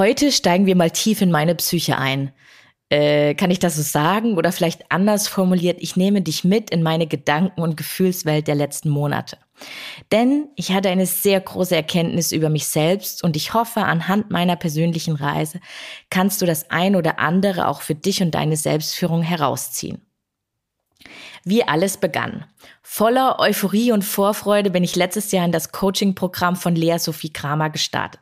Heute steigen wir mal tief in meine Psyche ein. Äh, kann ich das so sagen? Oder vielleicht anders formuliert, ich nehme dich mit in meine Gedanken- und Gefühlswelt der letzten Monate. Denn ich hatte eine sehr große Erkenntnis über mich selbst und ich hoffe, anhand meiner persönlichen Reise kannst du das ein oder andere auch für dich und deine Selbstführung herausziehen. Wie alles begann. Voller Euphorie und Vorfreude bin ich letztes Jahr in das Coaching-Programm von Lea Sophie Kramer gestartet.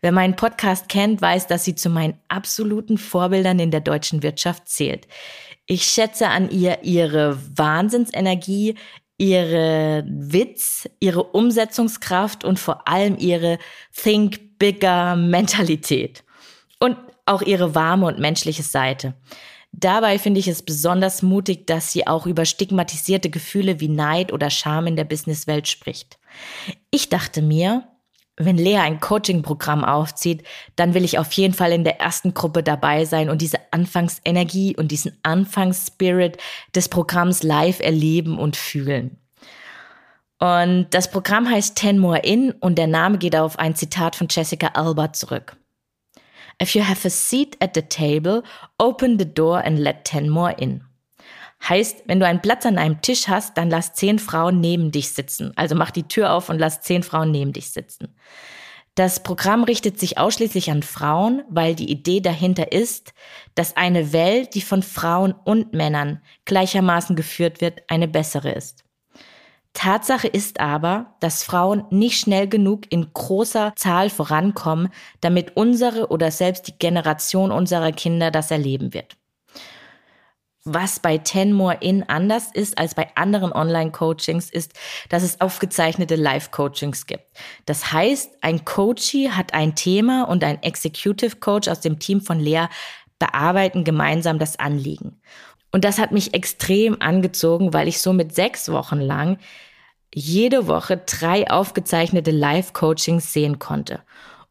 Wer meinen Podcast kennt, weiß, dass sie zu meinen absoluten Vorbildern in der deutschen Wirtschaft zählt. Ich schätze an ihr ihre Wahnsinnsenergie, ihre Witz, ihre Umsetzungskraft und vor allem ihre Think Bigger Mentalität. Und auch ihre warme und menschliche Seite. Dabei finde ich es besonders mutig, dass sie auch über stigmatisierte Gefühle wie Neid oder Scham in der Businesswelt spricht. Ich dachte mir, wenn Lea ein Coaching-Programm aufzieht, dann will ich auf jeden Fall in der ersten Gruppe dabei sein und diese Anfangsenergie und diesen Anfangsspirit des Programms live erleben und fühlen. Und das Programm heißt Ten More In und der Name geht auf ein Zitat von Jessica Alba zurück. If you have a seat at the table, open the door and let ten more in. Heißt, wenn du einen Platz an einem Tisch hast, dann lass zehn Frauen neben dich sitzen. Also mach die Tür auf und lass zehn Frauen neben dich sitzen. Das Programm richtet sich ausschließlich an Frauen, weil die Idee dahinter ist, dass eine Welt, die von Frauen und Männern gleichermaßen geführt wird, eine bessere ist. Tatsache ist aber, dass Frauen nicht schnell genug in großer Zahl vorankommen, damit unsere oder selbst die Generation unserer Kinder das erleben wird was bei Ten More In anders ist als bei anderen Online-Coachings, ist, dass es aufgezeichnete Live-Coachings gibt. Das heißt, ein Coachee hat ein Thema und ein Executive Coach aus dem Team von Lea bearbeiten gemeinsam das Anliegen. Und das hat mich extrem angezogen, weil ich so mit sechs Wochen lang jede Woche drei aufgezeichnete Live-Coachings sehen konnte.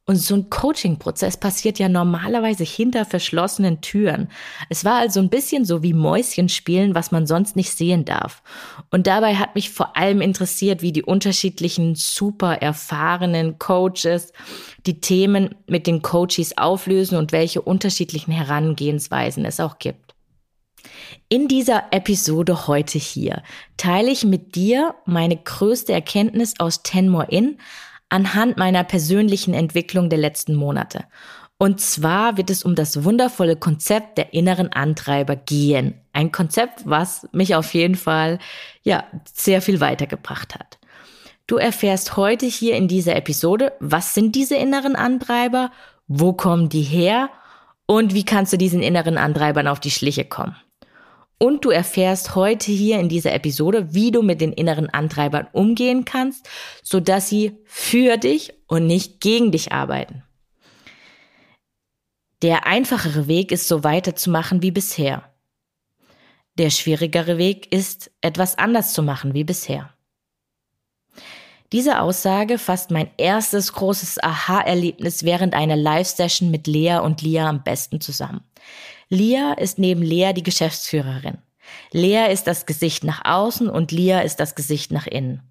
Und so ein Coaching-Prozess passiert ja normalerweise hinter verschlossenen Türen. Es war also ein bisschen so wie Mäuschen spielen, was man sonst nicht sehen darf. Und dabei hat mich vor allem interessiert, wie die unterschiedlichen super erfahrenen Coaches die Themen mit den Coaches auflösen und welche unterschiedlichen Herangehensweisen es auch gibt. In dieser Episode heute hier teile ich mit dir meine größte Erkenntnis aus Ten More In, anhand meiner persönlichen Entwicklung der letzten Monate. Und zwar wird es um das wundervolle Konzept der inneren Antreiber gehen. Ein Konzept, was mich auf jeden Fall, ja, sehr viel weitergebracht hat. Du erfährst heute hier in dieser Episode, was sind diese inneren Antreiber, wo kommen die her und wie kannst du diesen inneren Antreibern auf die Schliche kommen. Und du erfährst heute hier in dieser Episode, wie du mit den inneren Antreibern umgehen kannst, sodass sie für dich und nicht gegen dich arbeiten. Der einfachere Weg ist, so weiterzumachen wie bisher. Der schwierigere Weg ist, etwas anders zu machen wie bisher. Diese Aussage fasst mein erstes großes Aha-Erlebnis während einer Live-Session mit Lea und Lia am besten zusammen. Lia ist neben Lea die Geschäftsführerin. Lea ist das Gesicht nach außen und Lia ist das Gesicht nach innen.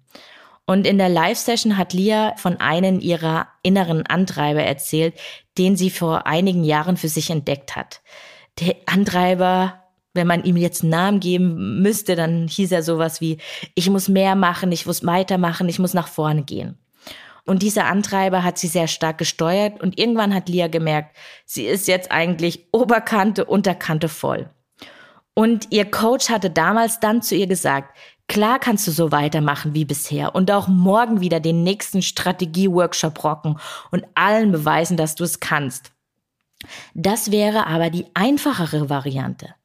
Und in der Live-Session hat Lia von einem ihrer inneren Antreiber erzählt, den sie vor einigen Jahren für sich entdeckt hat. Der Antreiber, wenn man ihm jetzt einen Namen geben müsste, dann hieß er sowas wie, ich muss mehr machen, ich muss weitermachen, ich muss nach vorne gehen. Und dieser Antreiber hat sie sehr stark gesteuert und irgendwann hat Lia gemerkt, sie ist jetzt eigentlich Oberkante, Unterkante voll. Und ihr Coach hatte damals dann zu ihr gesagt, klar kannst du so weitermachen wie bisher und auch morgen wieder den nächsten Strategie-Workshop rocken und allen beweisen, dass du es kannst. Das wäre aber die einfachere Variante.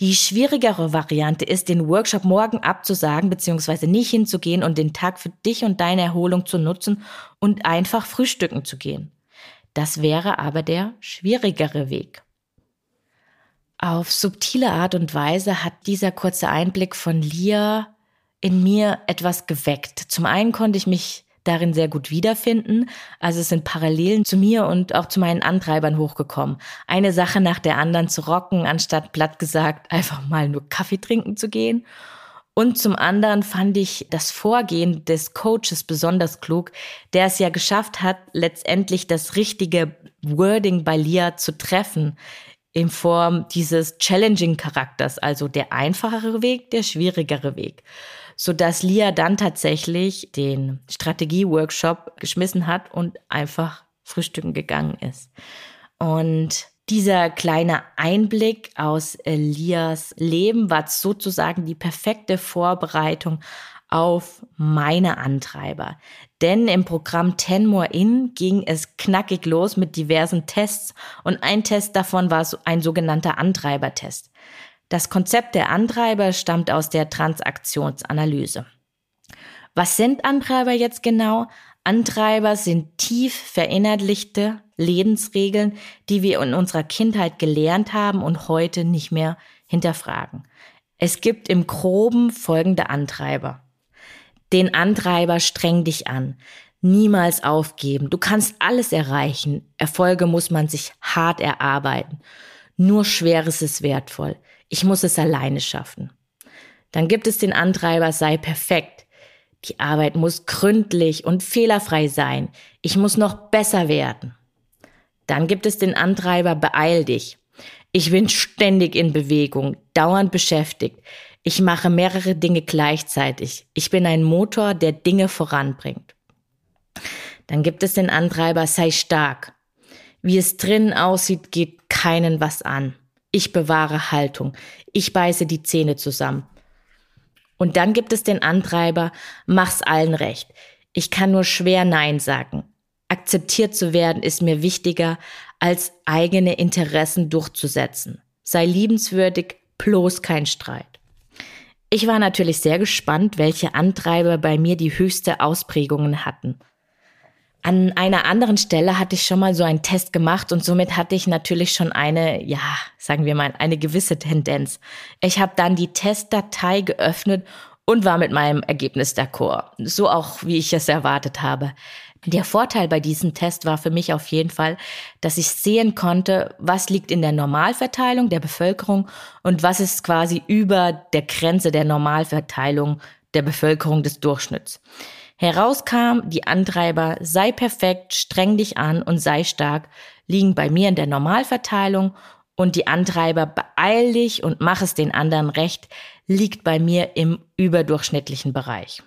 Die schwierigere Variante ist, den Workshop morgen abzusagen bzw. nicht hinzugehen und den Tag für dich und deine Erholung zu nutzen und einfach frühstücken zu gehen. Das wäre aber der schwierigere Weg. Auf subtile Art und Weise hat dieser kurze Einblick von Lia in mir etwas geweckt. Zum einen konnte ich mich darin sehr gut wiederfinden. Also es sind Parallelen zu mir und auch zu meinen Antreibern hochgekommen. Eine Sache nach der anderen zu rocken, anstatt platt gesagt einfach mal nur Kaffee trinken zu gehen. Und zum anderen fand ich das Vorgehen des Coaches besonders klug, der es ja geschafft hat, letztendlich das richtige Wording bei Lia zu treffen in Form dieses challenging Charakters, also der einfachere Weg, der schwierigere Weg so dass Lia dann tatsächlich den Strategie-Workshop geschmissen hat und einfach frühstücken gegangen ist. Und dieser kleine Einblick aus Lias Leben war sozusagen die perfekte Vorbereitung auf meine Antreiber. Denn im Programm Ten More In ging es knackig los mit diversen Tests und ein Test davon war ein sogenannter Antreibertest. Das Konzept der Antreiber stammt aus der Transaktionsanalyse. Was sind Antreiber jetzt genau? Antreiber sind tief verinnerlichte Lebensregeln, die wir in unserer Kindheit gelernt haben und heute nicht mehr hinterfragen. Es gibt im Groben folgende Antreiber. Den Antreiber streng dich an. Niemals aufgeben. Du kannst alles erreichen. Erfolge muss man sich hart erarbeiten. Nur Schweres ist wertvoll. Ich muss es alleine schaffen. Dann gibt es den Antreiber, sei perfekt. Die Arbeit muss gründlich und fehlerfrei sein. Ich muss noch besser werden. Dann gibt es den Antreiber, beeil dich. Ich bin ständig in Bewegung, dauernd beschäftigt. Ich mache mehrere Dinge gleichzeitig. Ich bin ein Motor, der Dinge voranbringt. Dann gibt es den Antreiber, sei stark. Wie es drinnen aussieht, geht keinen was an. Ich bewahre Haltung. Ich beiße die Zähne zusammen. Und dann gibt es den Antreiber, mach's allen recht. Ich kann nur schwer Nein sagen. Akzeptiert zu werden ist mir wichtiger, als eigene Interessen durchzusetzen. Sei liebenswürdig, bloß kein Streit. Ich war natürlich sehr gespannt, welche Antreiber bei mir die höchste Ausprägungen hatten. An einer anderen Stelle hatte ich schon mal so einen Test gemacht und somit hatte ich natürlich schon eine, ja, sagen wir mal, eine gewisse Tendenz. Ich habe dann die Testdatei geöffnet und war mit meinem Ergebnis d'accord. So auch, wie ich es erwartet habe. Der Vorteil bei diesem Test war für mich auf jeden Fall, dass ich sehen konnte, was liegt in der Normalverteilung der Bevölkerung und was ist quasi über der Grenze der Normalverteilung der Bevölkerung des Durchschnitts. Herauskam, die Antreiber sei perfekt, streng dich an und sei stark, liegen bei mir in der Normalverteilung und die Antreiber beeil dich und mach es den anderen recht, liegt bei mir im überdurchschnittlichen Bereich.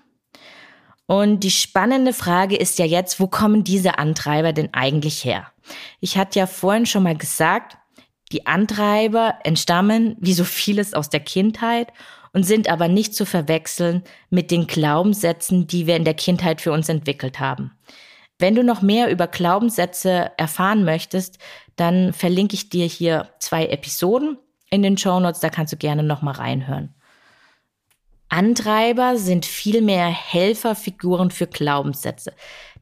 Und die spannende Frage ist ja jetzt, wo kommen diese Antreiber denn eigentlich her? Ich hatte ja vorhin schon mal gesagt, die Antreiber entstammen wie so vieles aus der Kindheit und sind aber nicht zu verwechseln mit den Glaubenssätzen, die wir in der Kindheit für uns entwickelt haben. Wenn du noch mehr über Glaubenssätze erfahren möchtest, dann verlinke ich dir hier zwei Episoden in den Show Notes, da kannst du gerne noch mal reinhören. Antreiber sind vielmehr Helferfiguren für Glaubenssätze.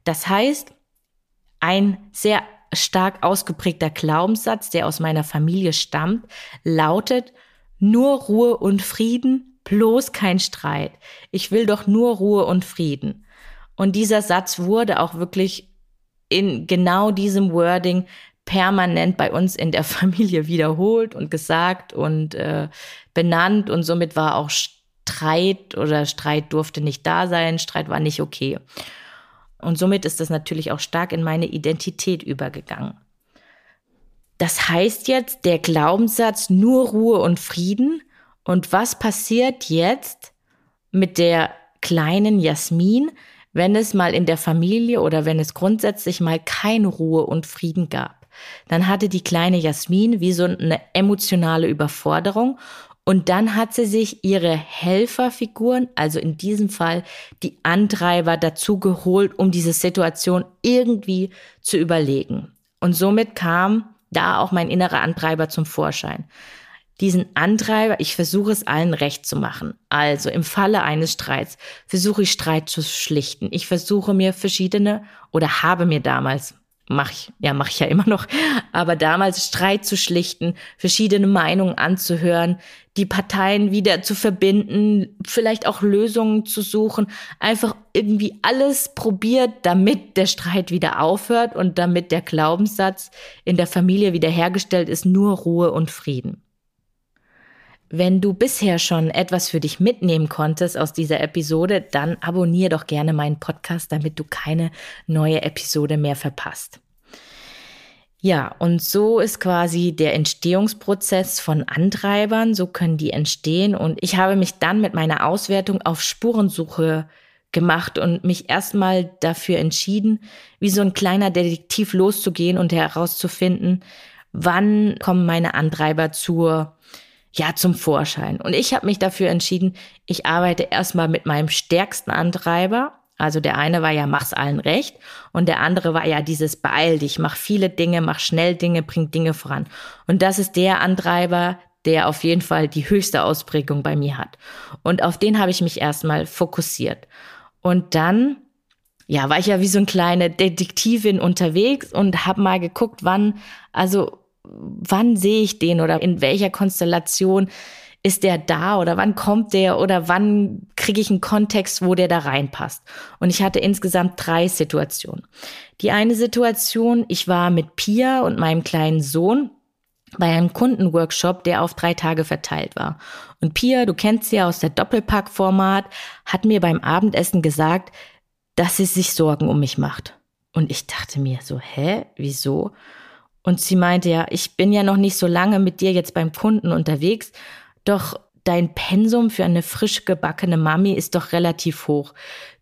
Das heißt, ein sehr stark ausgeprägter Glaubenssatz, der aus meiner Familie stammt, lautet, nur Ruhe und Frieden, bloß kein Streit. Ich will doch nur Ruhe und Frieden. Und dieser Satz wurde auch wirklich in genau diesem Wording permanent bei uns in der Familie wiederholt und gesagt und äh, benannt und somit war auch Streit oder Streit durfte nicht da sein, Streit war nicht okay. Und somit ist das natürlich auch stark in meine Identität übergegangen. Das heißt jetzt der Glaubenssatz nur Ruhe und Frieden. Und was passiert jetzt mit der kleinen Jasmin, wenn es mal in der Familie oder wenn es grundsätzlich mal keine Ruhe und Frieden gab? Dann hatte die kleine Jasmin wie so eine emotionale Überforderung und dann hat sie sich ihre Helferfiguren, also in diesem Fall die Antreiber dazu geholt, um diese Situation irgendwie zu überlegen. Und somit kam da auch mein innerer Antreiber zum Vorschein. Diesen Antreiber, ich versuche es allen recht zu machen. Also im Falle eines Streits versuche ich Streit zu schlichten. Ich versuche mir verschiedene oder habe mir damals mache ich, ja, mache ich ja immer noch, aber damals Streit zu schlichten, verschiedene Meinungen anzuhören, die Parteien wieder zu verbinden, vielleicht auch Lösungen zu suchen, einfach irgendwie alles probiert, damit der Streit wieder aufhört und damit der Glaubenssatz in der Familie wiederhergestellt ist, nur Ruhe und Frieden. Wenn du bisher schon etwas für dich mitnehmen konntest aus dieser Episode, dann abonniere doch gerne meinen Podcast, damit du keine neue Episode mehr verpasst. Ja, und so ist quasi der Entstehungsprozess von Antreibern, so können die entstehen. Und ich habe mich dann mit meiner Auswertung auf Spurensuche gemacht und mich erstmal dafür entschieden, wie so ein kleiner Detektiv loszugehen und herauszufinden, wann kommen meine Antreiber zur ja zum Vorschein. Und ich habe mich dafür entschieden, ich arbeite erstmal mit meinem stärksten Antreiber. Also der eine war ja, mach's allen recht und der andere war ja dieses beeil dich, mach viele Dinge, mach schnell Dinge, bring Dinge voran. Und das ist der Antreiber, der auf jeden Fall die höchste Ausprägung bei mir hat. Und auf den habe ich mich erstmal fokussiert. Und dann, ja, war ich ja wie so eine kleine Detektivin unterwegs und habe mal geguckt, wann, also wann sehe ich den oder in welcher Konstellation ist der da oder wann kommt der oder wann kriege ich einen Kontext, wo der da reinpasst. Und ich hatte insgesamt drei Situationen. Die eine Situation, ich war mit Pia und meinem kleinen Sohn bei einem Kundenworkshop, der auf drei Tage verteilt war. Und Pia, du kennst sie ja aus der Doppelpack-Format, hat mir beim Abendessen gesagt, dass sie sich Sorgen um mich macht. Und ich dachte mir so, hä, wieso? Und sie meinte ja, ich bin ja noch nicht so lange mit dir jetzt beim Kunden unterwegs, doch dein Pensum für eine frisch gebackene Mami ist doch relativ hoch.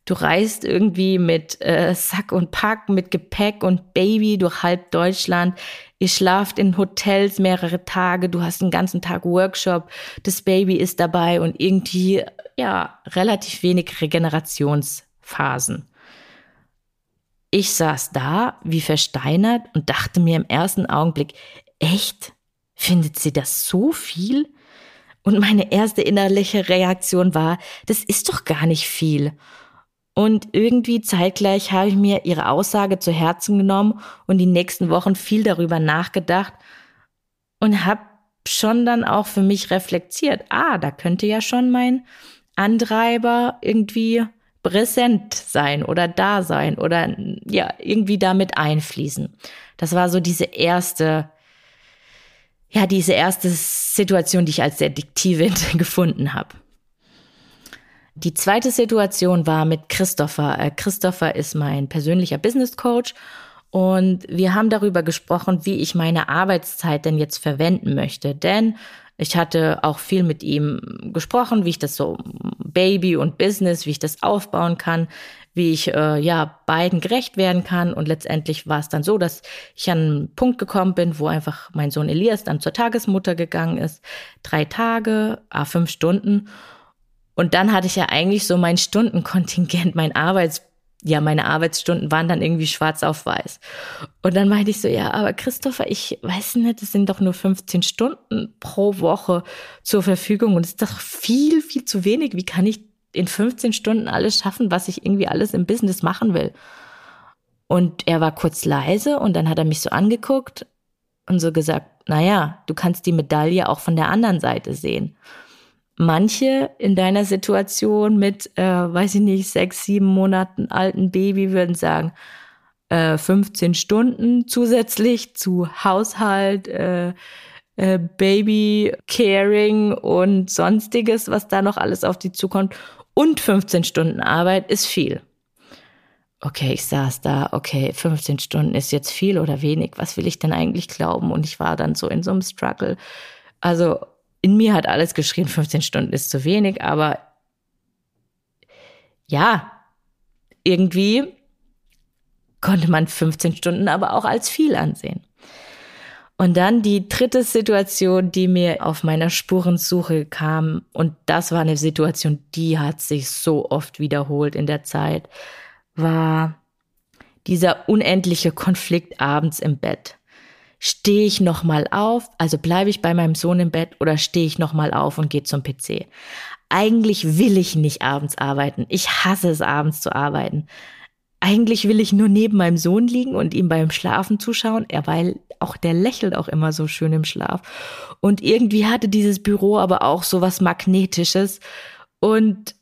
Du reist irgendwie mit äh, Sack und Pack, mit Gepäck und Baby durch halb Deutschland. Ihr schlaft in Hotels mehrere Tage, du hast einen ganzen Tag Workshop, das Baby ist dabei und irgendwie, ja, relativ wenig Regenerationsphasen. Ich saß da wie versteinert und dachte mir im ersten Augenblick, echt? Findet sie das so viel? Und meine erste innerliche Reaktion war, das ist doch gar nicht viel. Und irgendwie zeitgleich habe ich mir ihre Aussage zu Herzen genommen und die nächsten Wochen viel darüber nachgedacht und habe schon dann auch für mich reflektiert, ah, da könnte ja schon mein Antreiber irgendwie präsent sein oder da sein oder ja, irgendwie damit einfließen. Das war so diese erste, ja, diese erste Situation, die ich als Detektivin gefunden habe. Die zweite Situation war mit Christopher. Äh, Christopher ist mein persönlicher Business Coach und wir haben darüber gesprochen, wie ich meine Arbeitszeit denn jetzt verwenden möchte. Denn ich hatte auch viel mit ihm gesprochen, wie ich das so Baby und Business, wie ich das aufbauen kann, wie ich äh, ja beiden gerecht werden kann. Und letztendlich war es dann so, dass ich an einen Punkt gekommen bin, wo einfach mein Sohn Elias dann zur Tagesmutter gegangen ist. Drei Tage, ah, fünf Stunden. Und dann hatte ich ja eigentlich so mein Stundenkontingent, mein Arbeits ja, meine Arbeitsstunden waren dann irgendwie schwarz auf weiß. Und dann meinte ich so, ja, aber Christopher, ich weiß nicht, es sind doch nur 15 Stunden pro Woche zur Verfügung und es ist doch viel, viel zu wenig. Wie kann ich in 15 Stunden alles schaffen, was ich irgendwie alles im Business machen will? Und er war kurz leise und dann hat er mich so angeguckt und so gesagt, naja, du kannst die Medaille auch von der anderen Seite sehen. Manche in deiner Situation mit, äh, weiß ich nicht, sechs, sieben Monaten alten Baby würden sagen, äh, 15 Stunden zusätzlich zu Haushalt, äh, äh, Baby Caring und sonstiges, was da noch alles auf die zukommt. Und 15 Stunden Arbeit ist viel. Okay, ich saß da, okay, 15 Stunden ist jetzt viel oder wenig. Was will ich denn eigentlich glauben? Und ich war dann so in so einem Struggle. Also in mir hat alles geschrien, 15 Stunden ist zu wenig, aber ja, irgendwie konnte man 15 Stunden aber auch als viel ansehen. Und dann die dritte Situation, die mir auf meiner Spurensuche kam, und das war eine Situation, die hat sich so oft wiederholt in der Zeit, war dieser unendliche Konflikt abends im Bett stehe ich noch mal auf, also bleibe ich bei meinem Sohn im Bett oder stehe ich noch mal auf und gehe zum PC. Eigentlich will ich nicht abends arbeiten. Ich hasse es abends zu arbeiten. eigentlich will ich nur neben meinem Sohn liegen und ihm beim Schlafen zuschauen, er, weil auch der lächelt auch immer so schön im Schlaf. Und irgendwie hatte dieses Büro aber auch so was Magnetisches. Und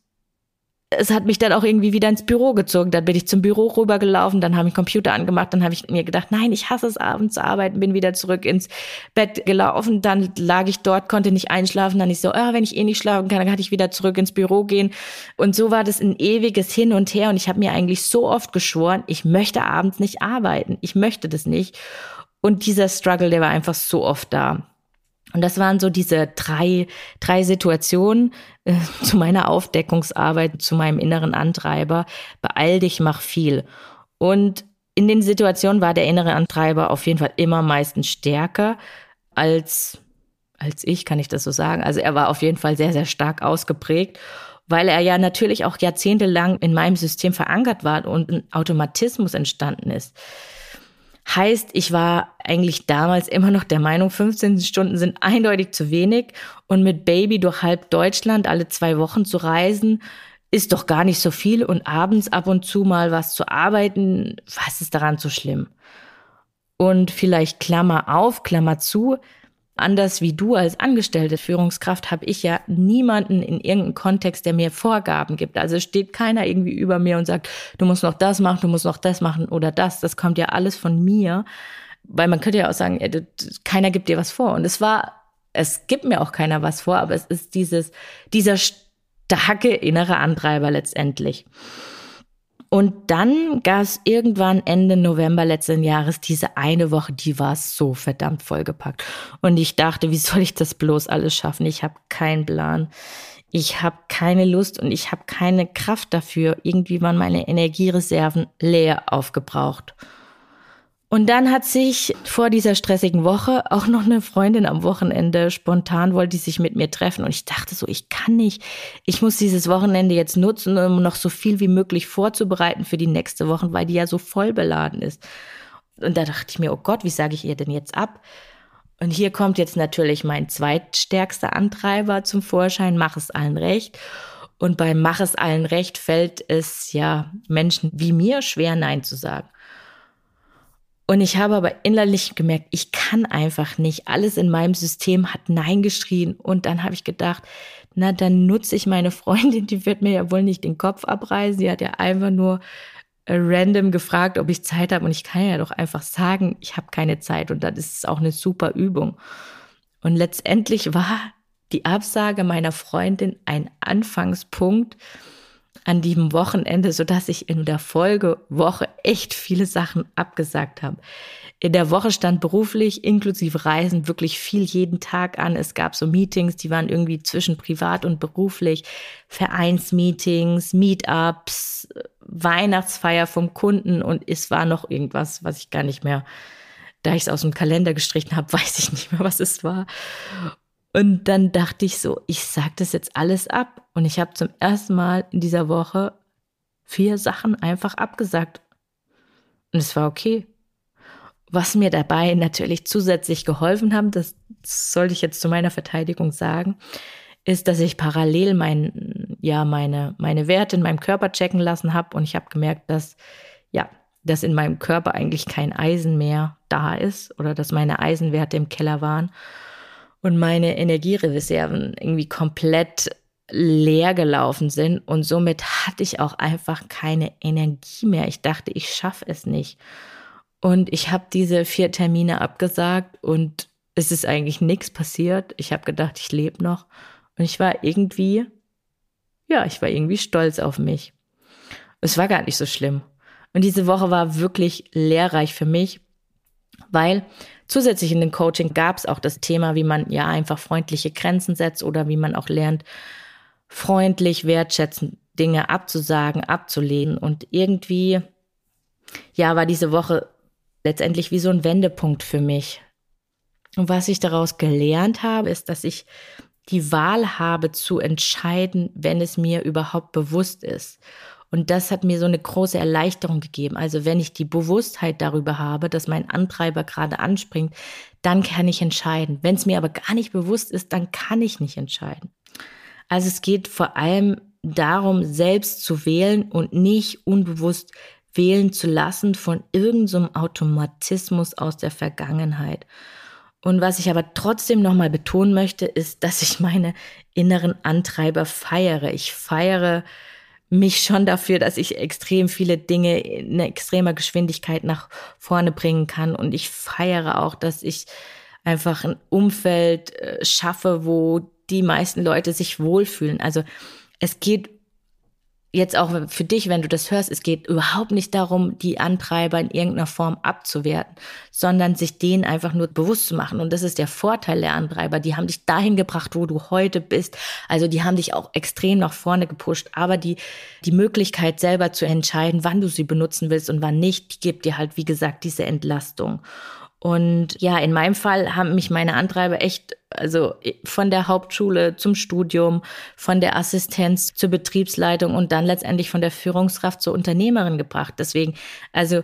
es hat mich dann auch irgendwie wieder ins Büro gezogen. Dann bin ich zum Büro rübergelaufen, dann habe ich Computer angemacht, dann habe ich mir gedacht, nein, ich hasse es abends zu arbeiten, bin wieder zurück ins Bett gelaufen, dann lag ich dort, konnte nicht einschlafen, dann ich so, oh, wenn ich eh nicht schlafen kann, dann kann ich wieder zurück ins Büro gehen. Und so war das ein ewiges Hin und Her und ich habe mir eigentlich so oft geschworen, ich möchte abends nicht arbeiten, ich möchte das nicht. Und dieser Struggle, der war einfach so oft da. Und das waren so diese drei, drei Situationen äh, zu meiner Aufdeckungsarbeit, zu meinem inneren Antreiber. Beeil dich, mach viel. Und in den Situationen war der innere Antreiber auf jeden Fall immer meistens stärker als, als ich, kann ich das so sagen. Also er war auf jeden Fall sehr, sehr stark ausgeprägt, weil er ja natürlich auch jahrzehntelang in meinem System verankert war und ein Automatismus entstanden ist. Heißt, ich war eigentlich damals immer noch der Meinung, 15 Stunden sind eindeutig zu wenig und mit Baby durch halb Deutschland alle zwei Wochen zu reisen, ist doch gar nicht so viel und abends ab und zu mal was zu arbeiten, was ist daran so schlimm? Und vielleicht Klammer auf, Klammer zu, Anders wie du als angestellte Führungskraft habe ich ja niemanden in irgendeinem Kontext, der mir Vorgaben gibt. Also steht keiner irgendwie über mir und sagt, du musst noch das machen, du musst noch das machen oder das. Das kommt ja alles von mir. Weil man könnte ja auch sagen, keiner gibt dir was vor. Und es war, es gibt mir auch keiner was vor, aber es ist dieses, dieser starke innere Antreiber letztendlich. Und dann gab es irgendwann Ende November letzten Jahres diese eine Woche, die war so verdammt vollgepackt. Und ich dachte, wie soll ich das bloß alles schaffen? Ich habe keinen Plan. Ich habe keine Lust und ich habe keine Kraft dafür. Irgendwie waren meine Energiereserven leer aufgebraucht. Und dann hat sich vor dieser stressigen Woche auch noch eine Freundin am Wochenende spontan wollte die sich mit mir treffen und ich dachte so, ich kann nicht. Ich muss dieses Wochenende jetzt nutzen, um noch so viel wie möglich vorzubereiten für die nächste Woche, weil die ja so voll beladen ist. Und da dachte ich mir, oh Gott, wie sage ich ihr denn jetzt ab? Und hier kommt jetzt natürlich mein zweitstärkster Antreiber zum Vorschein, mach es allen recht. Und beim Mach es allen recht fällt es ja Menschen wie mir schwer, Nein zu sagen. Und ich habe aber innerlich gemerkt, ich kann einfach nicht. Alles in meinem System hat Nein geschrien. Und dann habe ich gedacht, na, dann nutze ich meine Freundin, die wird mir ja wohl nicht den Kopf abreißen. Sie hat ja einfach nur äh, random gefragt, ob ich Zeit habe. Und ich kann ja doch einfach sagen, ich habe keine Zeit. Und das ist auch eine super Übung. Und letztendlich war die Absage meiner Freundin ein Anfangspunkt, an diesem Wochenende, so dass ich in der Folgewoche echt viele Sachen abgesagt habe. In der Woche stand beruflich inklusive Reisen wirklich viel jeden Tag an. Es gab so Meetings, die waren irgendwie zwischen privat und beruflich, Vereinsmeetings, Meetups, Weihnachtsfeier vom Kunden und es war noch irgendwas, was ich gar nicht mehr, da ich es aus dem Kalender gestrichen habe, weiß ich nicht mehr, was es war. Und dann dachte ich so, ich sag das jetzt alles ab. Und ich habe zum ersten Mal in dieser Woche vier Sachen einfach abgesagt. Und es war okay. Was mir dabei natürlich zusätzlich geholfen haben, das sollte ich jetzt zu meiner Verteidigung sagen, ist, dass ich parallel mein, ja, meine, meine Werte in meinem Körper checken lassen habe und ich habe gemerkt, dass, ja, dass in meinem Körper eigentlich kein Eisen mehr da ist oder dass meine Eisenwerte im Keller waren und meine Energiereserven irgendwie komplett leer gelaufen sind und somit hatte ich auch einfach keine Energie mehr. Ich dachte, ich schaffe es nicht. Und ich habe diese vier Termine abgesagt und es ist eigentlich nichts passiert. Ich habe gedacht, ich lebe noch und ich war irgendwie, ja, ich war irgendwie stolz auf mich. Es war gar nicht so schlimm. Und diese Woche war wirklich lehrreich für mich, weil Zusätzlich in dem Coaching gab es auch das Thema, wie man ja einfach freundliche Grenzen setzt oder wie man auch lernt, freundlich, wertschätzend Dinge abzusagen, abzulehnen. Und irgendwie, ja, war diese Woche letztendlich wie so ein Wendepunkt für mich. Und was ich daraus gelernt habe, ist, dass ich die Wahl habe zu entscheiden, wenn es mir überhaupt bewusst ist. Und das hat mir so eine große Erleichterung gegeben. Also wenn ich die Bewusstheit darüber habe, dass mein Antreiber gerade anspringt, dann kann ich entscheiden. Wenn es mir aber gar nicht bewusst ist, dann kann ich nicht entscheiden. Also es geht vor allem darum, selbst zu wählen und nicht unbewusst wählen zu lassen von irgendeinem so Automatismus aus der Vergangenheit. Und was ich aber trotzdem nochmal betonen möchte, ist, dass ich meine inneren Antreiber feiere. Ich feiere mich schon dafür, dass ich extrem viele Dinge in extremer Geschwindigkeit nach vorne bringen kann. Und ich feiere auch, dass ich einfach ein Umfeld äh, schaffe, wo die meisten Leute sich wohlfühlen. Also es geht jetzt auch für dich, wenn du das hörst, es geht überhaupt nicht darum, die Antreiber in irgendeiner Form abzuwerten, sondern sich denen einfach nur bewusst zu machen. Und das ist der Vorteil der Antreiber. Die haben dich dahin gebracht, wo du heute bist. Also die haben dich auch extrem nach vorne gepusht. Aber die, die Möglichkeit selber zu entscheiden, wann du sie benutzen willst und wann nicht, die gibt dir halt, wie gesagt, diese Entlastung. Und ja, in meinem Fall haben mich meine Antreiber echt, also von der Hauptschule zum Studium, von der Assistenz zur Betriebsleitung und dann letztendlich von der Führungskraft zur Unternehmerin gebracht. Deswegen, also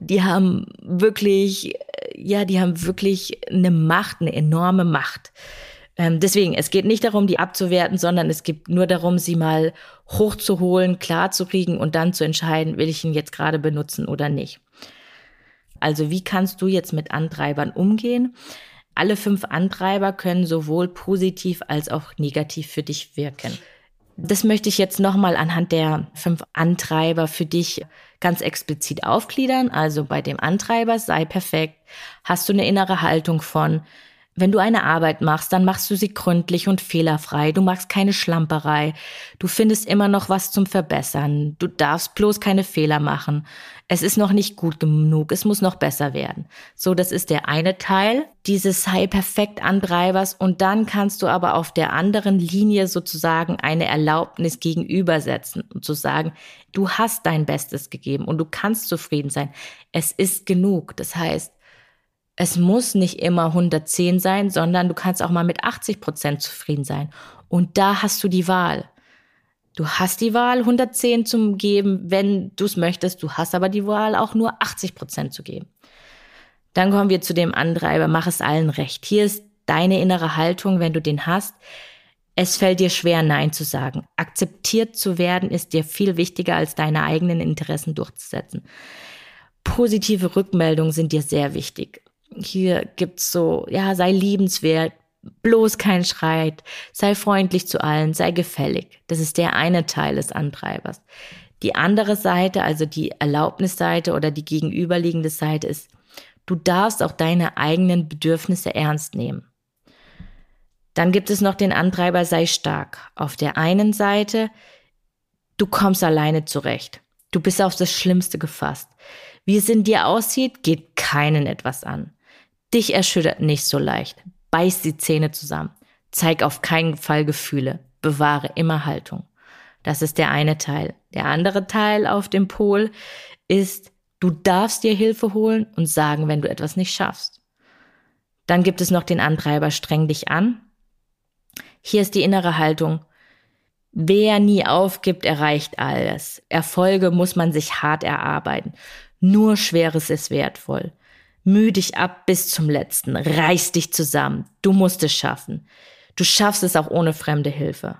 die haben wirklich, ja, die haben wirklich eine Macht, eine enorme Macht. Ähm, deswegen, es geht nicht darum, die abzuwerten, sondern es geht nur darum, sie mal hochzuholen, klarzukriegen und dann zu entscheiden, will ich ihn jetzt gerade benutzen oder nicht. Also wie kannst du jetzt mit Antreibern umgehen? Alle fünf Antreiber können sowohl positiv als auch negativ für dich wirken. Das möchte ich jetzt nochmal anhand der fünf Antreiber für dich ganz explizit aufgliedern. Also bei dem Antreiber sei perfekt, hast du eine innere Haltung von, wenn du eine Arbeit machst, dann machst du sie gründlich und fehlerfrei. Du machst keine Schlamperei. Du findest immer noch was zum Verbessern. Du darfst bloß keine Fehler machen. Es ist noch nicht gut genug. Es muss noch besser werden. So, das ist der eine Teil dieses sei perfekt Antreibers. Und dann kannst du aber auf der anderen Linie sozusagen eine Erlaubnis gegenübersetzen und zu sagen, du hast dein Bestes gegeben und du kannst zufrieden sein. Es ist genug. Das heißt, es muss nicht immer 110 sein, sondern du kannst auch mal mit 80 Prozent zufrieden sein. Und da hast du die Wahl. Du hast die Wahl, 110 zu geben, wenn du es möchtest. Du hast aber die Wahl, auch nur 80 Prozent zu geben. Dann kommen wir zu dem Antreiber, mach es allen recht. Hier ist deine innere Haltung, wenn du den hast. Es fällt dir schwer, Nein zu sagen. Akzeptiert zu werden ist dir viel wichtiger, als deine eigenen Interessen durchzusetzen. Positive Rückmeldungen sind dir sehr wichtig hier gibt's so, ja, sei liebenswert, bloß kein Schreit, sei freundlich zu allen, sei gefällig. Das ist der eine Teil des Antreibers. Die andere Seite, also die Erlaubnisseite oder die gegenüberliegende Seite ist, du darfst auch deine eigenen Bedürfnisse ernst nehmen. Dann gibt es noch den Antreiber, sei stark. Auf der einen Seite, du kommst alleine zurecht. Du bist auf das Schlimmste gefasst. Wie es in dir aussieht, geht keinen etwas an. Dich erschüttert nicht so leicht. Beiß die Zähne zusammen. Zeig auf keinen Fall Gefühle. Bewahre immer Haltung. Das ist der eine Teil. Der andere Teil auf dem Pol ist, du darfst dir Hilfe holen und sagen, wenn du etwas nicht schaffst. Dann gibt es noch den Antreiber, streng dich an. Hier ist die innere Haltung. Wer nie aufgibt, erreicht alles. Erfolge muss man sich hart erarbeiten. Nur Schweres ist wertvoll. Müh dich ab bis zum letzten. Reiß dich zusammen. Du musst es schaffen. Du schaffst es auch ohne fremde Hilfe.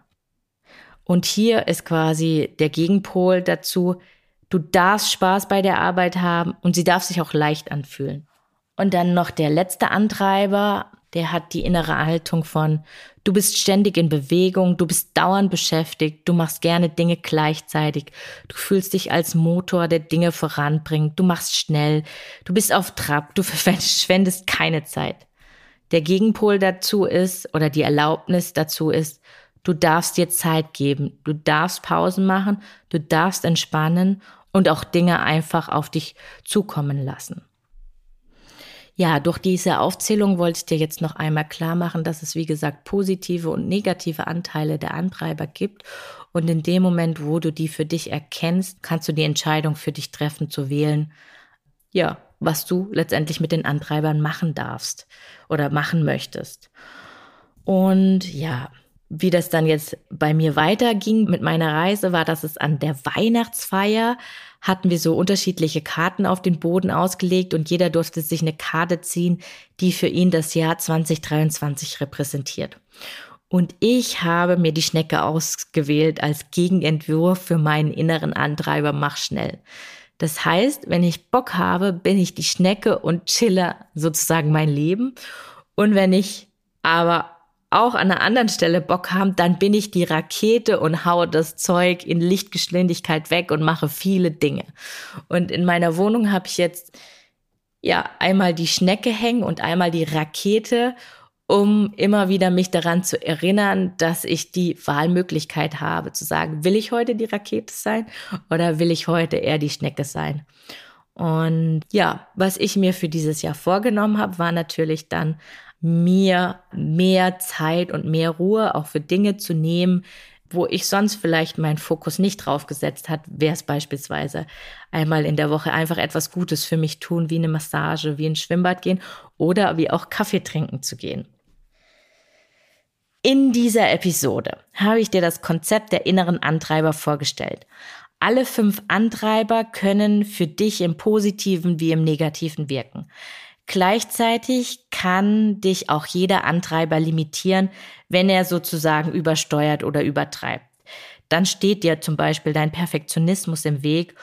Und hier ist quasi der Gegenpol dazu. Du darfst Spaß bei der Arbeit haben und sie darf sich auch leicht anfühlen. Und dann noch der letzte Antreiber, der hat die innere Haltung von, du bist ständig in Bewegung, du bist dauernd beschäftigt, du machst gerne Dinge gleichzeitig, du fühlst dich als Motor, der Dinge voranbringt, du machst schnell, du bist auf Trab, du verschwendest keine Zeit. Der Gegenpol dazu ist, oder die Erlaubnis dazu ist, du darfst dir Zeit geben, du darfst Pausen machen, du darfst entspannen und auch Dinge einfach auf dich zukommen lassen. Ja, durch diese Aufzählung wollte ich dir jetzt noch einmal klar machen, dass es, wie gesagt, positive und negative Anteile der Antreiber gibt. Und in dem Moment, wo du die für dich erkennst, kannst du die Entscheidung für dich treffen, zu wählen, ja, was du letztendlich mit den Antreibern machen darfst oder machen möchtest. Und ja, wie das dann jetzt bei mir weiterging mit meiner Reise, war, dass es an der Weihnachtsfeier hatten wir so unterschiedliche Karten auf den Boden ausgelegt und jeder durfte sich eine Karte ziehen, die für ihn das Jahr 2023 repräsentiert. Und ich habe mir die Schnecke ausgewählt als Gegenentwurf für meinen inneren Antreiber Mach schnell. Das heißt, wenn ich Bock habe, bin ich die Schnecke und chille sozusagen mein Leben. Und wenn ich aber auch an einer anderen Stelle Bock habe, dann bin ich die Rakete und haue das Zeug in Lichtgeschwindigkeit weg und mache viele Dinge. Und in meiner Wohnung habe ich jetzt ja einmal die Schnecke hängen und einmal die Rakete um immer wieder mich daran zu erinnern, dass ich die Wahlmöglichkeit habe, zu sagen, will ich heute die Rakete sein oder will ich heute eher die Schnecke sein? Und ja, was ich mir für dieses Jahr vorgenommen habe, war natürlich dann mir mehr Zeit und mehr Ruhe auch für Dinge zu nehmen, wo ich sonst vielleicht meinen Fokus nicht drauf gesetzt hat, wäre es beispielsweise einmal in der Woche einfach etwas Gutes für mich tun, wie eine Massage, wie ein Schwimmbad gehen oder wie auch Kaffee trinken zu gehen. In dieser Episode habe ich dir das Konzept der inneren Antreiber vorgestellt. Alle fünf Antreiber können für dich im positiven wie im negativen wirken. Gleichzeitig kann dich auch jeder Antreiber limitieren, wenn er sozusagen übersteuert oder übertreibt. Dann steht dir zum Beispiel dein Perfektionismus im Weg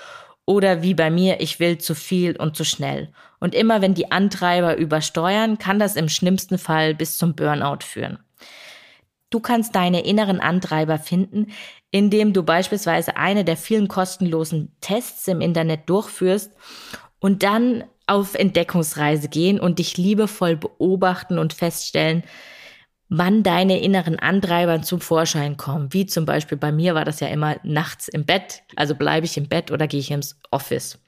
oder wie bei mir, ich will zu viel und zu schnell. Und immer wenn die Antreiber übersteuern, kann das im schlimmsten Fall bis zum Burnout führen. Du kannst deine inneren Antreiber finden, indem du beispielsweise eine der vielen kostenlosen Tests im Internet durchführst und dann auf Entdeckungsreise gehen und dich liebevoll beobachten und feststellen, wann deine inneren Antreiber zum Vorschein kommen. Wie zum Beispiel bei mir war das ja immer nachts im Bett. Also bleibe ich im Bett oder gehe ich ins Office.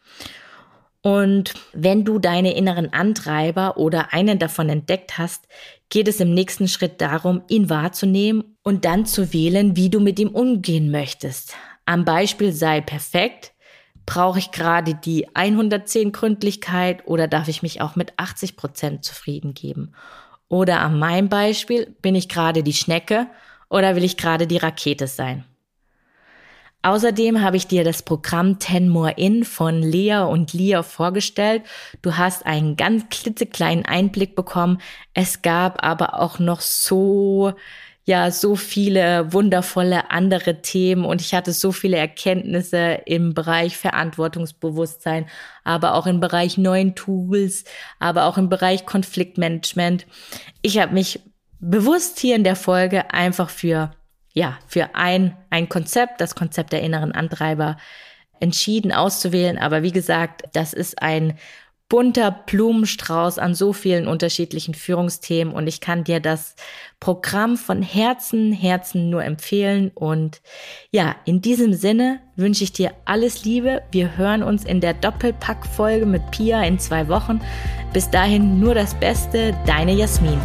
Und wenn du deine inneren Antreiber oder einen davon entdeckt hast, geht es im nächsten Schritt darum, ihn wahrzunehmen und dann zu wählen, wie du mit ihm umgehen möchtest. Am Beispiel sei perfekt. Brauche ich gerade die 110 Gründlichkeit oder darf ich mich auch mit 80 Prozent zufrieden geben? Oder an meinem Beispiel, bin ich gerade die Schnecke oder will ich gerade die Rakete sein? Außerdem habe ich dir das Programm Ten More In von Lea und Lia vorgestellt. Du hast einen ganz klitzekleinen Einblick bekommen. Es gab aber auch noch so, ja, so viele wundervolle andere Themen und ich hatte so viele Erkenntnisse im Bereich Verantwortungsbewusstsein, aber auch im Bereich neuen Tools, aber auch im Bereich Konfliktmanagement. Ich habe mich bewusst hier in der Folge einfach für ja, für ein, ein Konzept, das Konzept der inneren Antreiber, entschieden auszuwählen. Aber wie gesagt, das ist ein bunter Blumenstrauß an so vielen unterschiedlichen Führungsthemen und ich kann dir das Programm von Herzen, Herzen nur empfehlen. Und ja, in diesem Sinne wünsche ich dir alles Liebe. Wir hören uns in der Doppelpack-Folge mit Pia in zwei Wochen. Bis dahin nur das Beste, deine Jasmin.